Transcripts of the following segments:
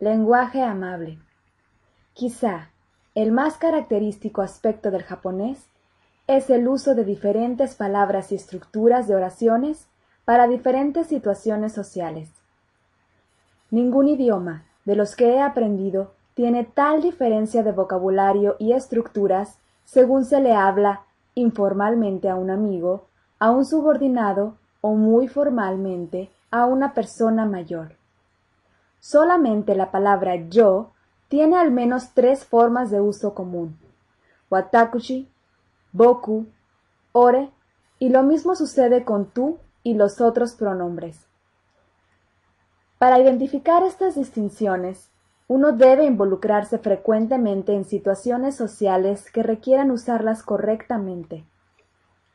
Lenguaje amable. Quizá el más característico aspecto del japonés es el uso de diferentes palabras y estructuras de oraciones para diferentes situaciones sociales. Ningún idioma de los que he aprendido tiene tal diferencia de vocabulario y estructuras según se le habla informalmente a un amigo, a un subordinado o muy formalmente a una persona mayor. Solamente la palabra yo tiene al menos tres formas de uso común: watakushi, boku, ore, y lo mismo sucede con tú y los otros pronombres. Para identificar estas distinciones, uno debe involucrarse frecuentemente en situaciones sociales que requieran usarlas correctamente.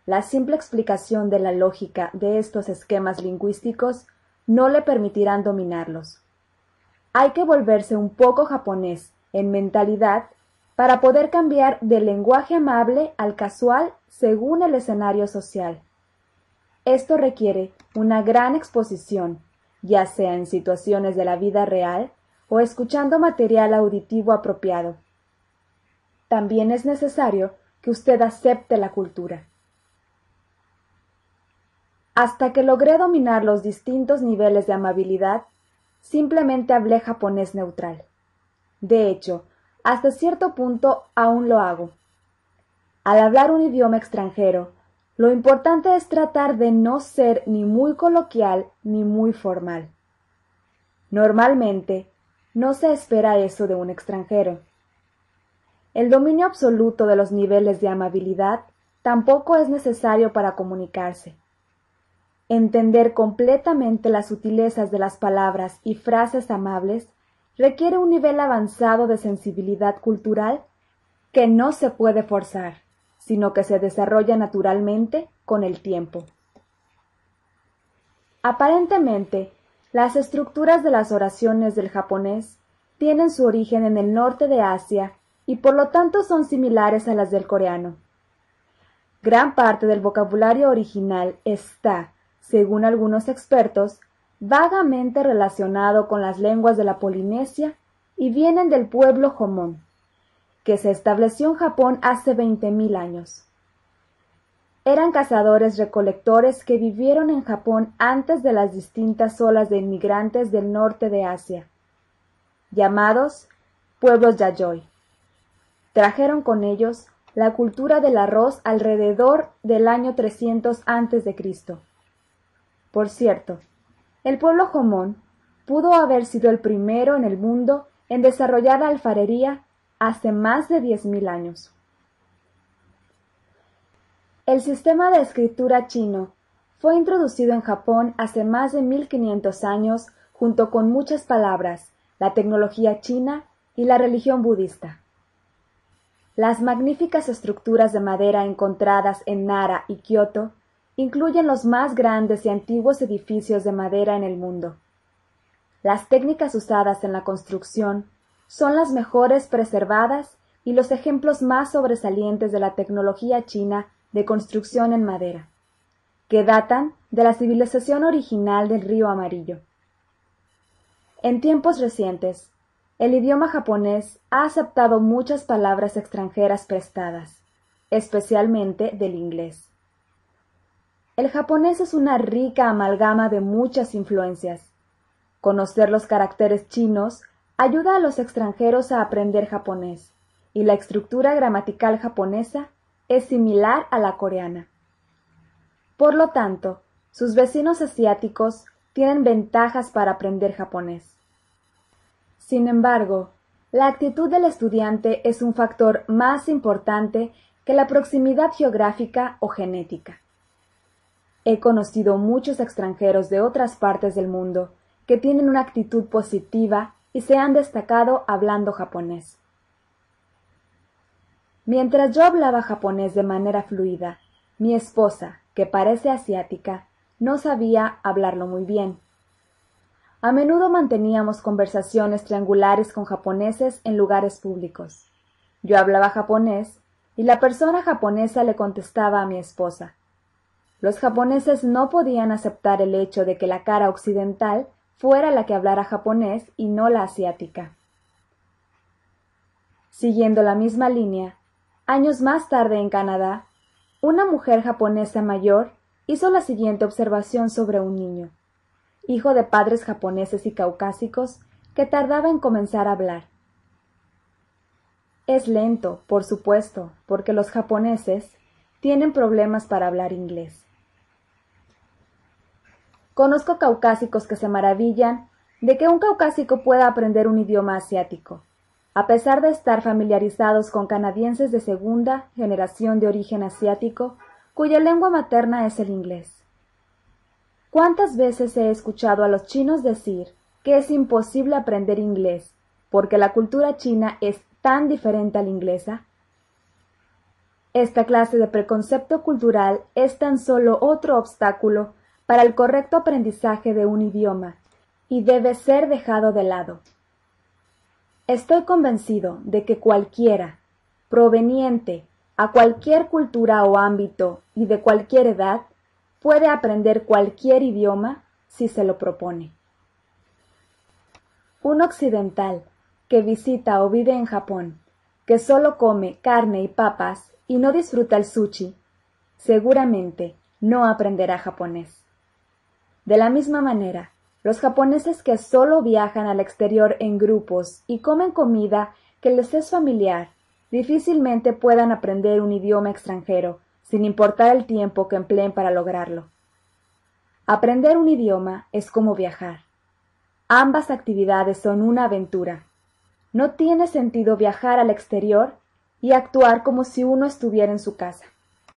La simple explicación de la lógica de estos esquemas lingüísticos no le permitirán dominarlos. Hay que volverse un poco japonés en mentalidad para poder cambiar del lenguaje amable al casual según el escenario social. Esto requiere una gran exposición, ya sea en situaciones de la vida real o escuchando material auditivo apropiado. También es necesario que usted acepte la cultura. Hasta que logré dominar los distintos niveles de amabilidad, simplemente hablé japonés neutral. De hecho, hasta cierto punto aún lo hago. Al hablar un idioma extranjero, lo importante es tratar de no ser ni muy coloquial ni muy formal. Normalmente, no se espera eso de un extranjero. El dominio absoluto de los niveles de amabilidad tampoco es necesario para comunicarse. Entender completamente las sutilezas de las palabras y frases amables requiere un nivel avanzado de sensibilidad cultural que no se puede forzar, sino que se desarrolla naturalmente con el tiempo. Aparentemente, las estructuras de las oraciones del japonés tienen su origen en el norte de Asia y por lo tanto son similares a las del coreano. Gran parte del vocabulario original está, según algunos expertos, vagamente relacionado con las lenguas de la Polinesia y vienen del pueblo Jomón, que se estableció en Japón hace veinte mil años. Eran cazadores recolectores que vivieron en Japón antes de las distintas olas de inmigrantes del norte de Asia, llamados pueblos Yayoi. Trajeron con ellos la cultura del arroz alrededor del año 300 a.C. Por cierto, el pueblo Jomón pudo haber sido el primero en el mundo en desarrollar la alfarería hace más de diez mil años. El sistema de escritura chino fue introducido en Japón hace más de 1500 años junto con muchas palabras, la tecnología china y la religión budista. Las magníficas estructuras de madera encontradas en Nara y Kioto incluyen los más grandes y antiguos edificios de madera en el mundo. Las técnicas usadas en la construcción son las mejores preservadas y los ejemplos más sobresalientes de la tecnología china de construcción en madera, que datan de la civilización original del río Amarillo. En tiempos recientes, el idioma japonés ha aceptado muchas palabras extranjeras prestadas, especialmente del inglés. El japonés es una rica amalgama de muchas influencias. Conocer los caracteres chinos ayuda a los extranjeros a aprender japonés, y la estructura gramatical japonesa es similar a la coreana. Por lo tanto, sus vecinos asiáticos tienen ventajas para aprender japonés. Sin embargo, la actitud del estudiante es un factor más importante que la proximidad geográfica o genética. He conocido muchos extranjeros de otras partes del mundo que tienen una actitud positiva y se han destacado hablando japonés. Mientras yo hablaba japonés de manera fluida, mi esposa, que parece asiática, no sabía hablarlo muy bien. A menudo manteníamos conversaciones triangulares con japoneses en lugares públicos. Yo hablaba japonés y la persona japonesa le contestaba a mi esposa. Los japoneses no podían aceptar el hecho de que la cara occidental fuera la que hablara japonés y no la asiática. Siguiendo la misma línea, años más tarde en Canadá, una mujer japonesa mayor hizo la siguiente observación sobre un niño, hijo de padres japoneses y caucásicos, que tardaba en comenzar a hablar. Es lento, por supuesto, porque los japoneses tienen problemas para hablar inglés. Conozco caucásicos que se maravillan de que un caucásico pueda aprender un idioma asiático, a pesar de estar familiarizados con canadienses de segunda generación de origen asiático, cuya lengua materna es el inglés. ¿Cuántas veces he escuchado a los chinos decir que es imposible aprender inglés porque la cultura china es tan diferente a la inglesa? Esta clase de preconcepto cultural es tan solo otro obstáculo para el correcto aprendizaje de un idioma y debe ser dejado de lado. Estoy convencido de que cualquiera, proveniente a cualquier cultura o ámbito y de cualquier edad, puede aprender cualquier idioma si se lo propone. Un occidental que visita o vive en Japón, que solo come carne y papas y no disfruta el sushi, seguramente no aprenderá japonés. De la misma manera, los japoneses que solo viajan al exterior en grupos y comen comida que les es familiar, difícilmente puedan aprender un idioma extranjero, sin importar el tiempo que empleen para lograrlo. Aprender un idioma es como viajar. Ambas actividades son una aventura, no tiene sentido viajar al exterior y actuar como si uno estuviera en su casa.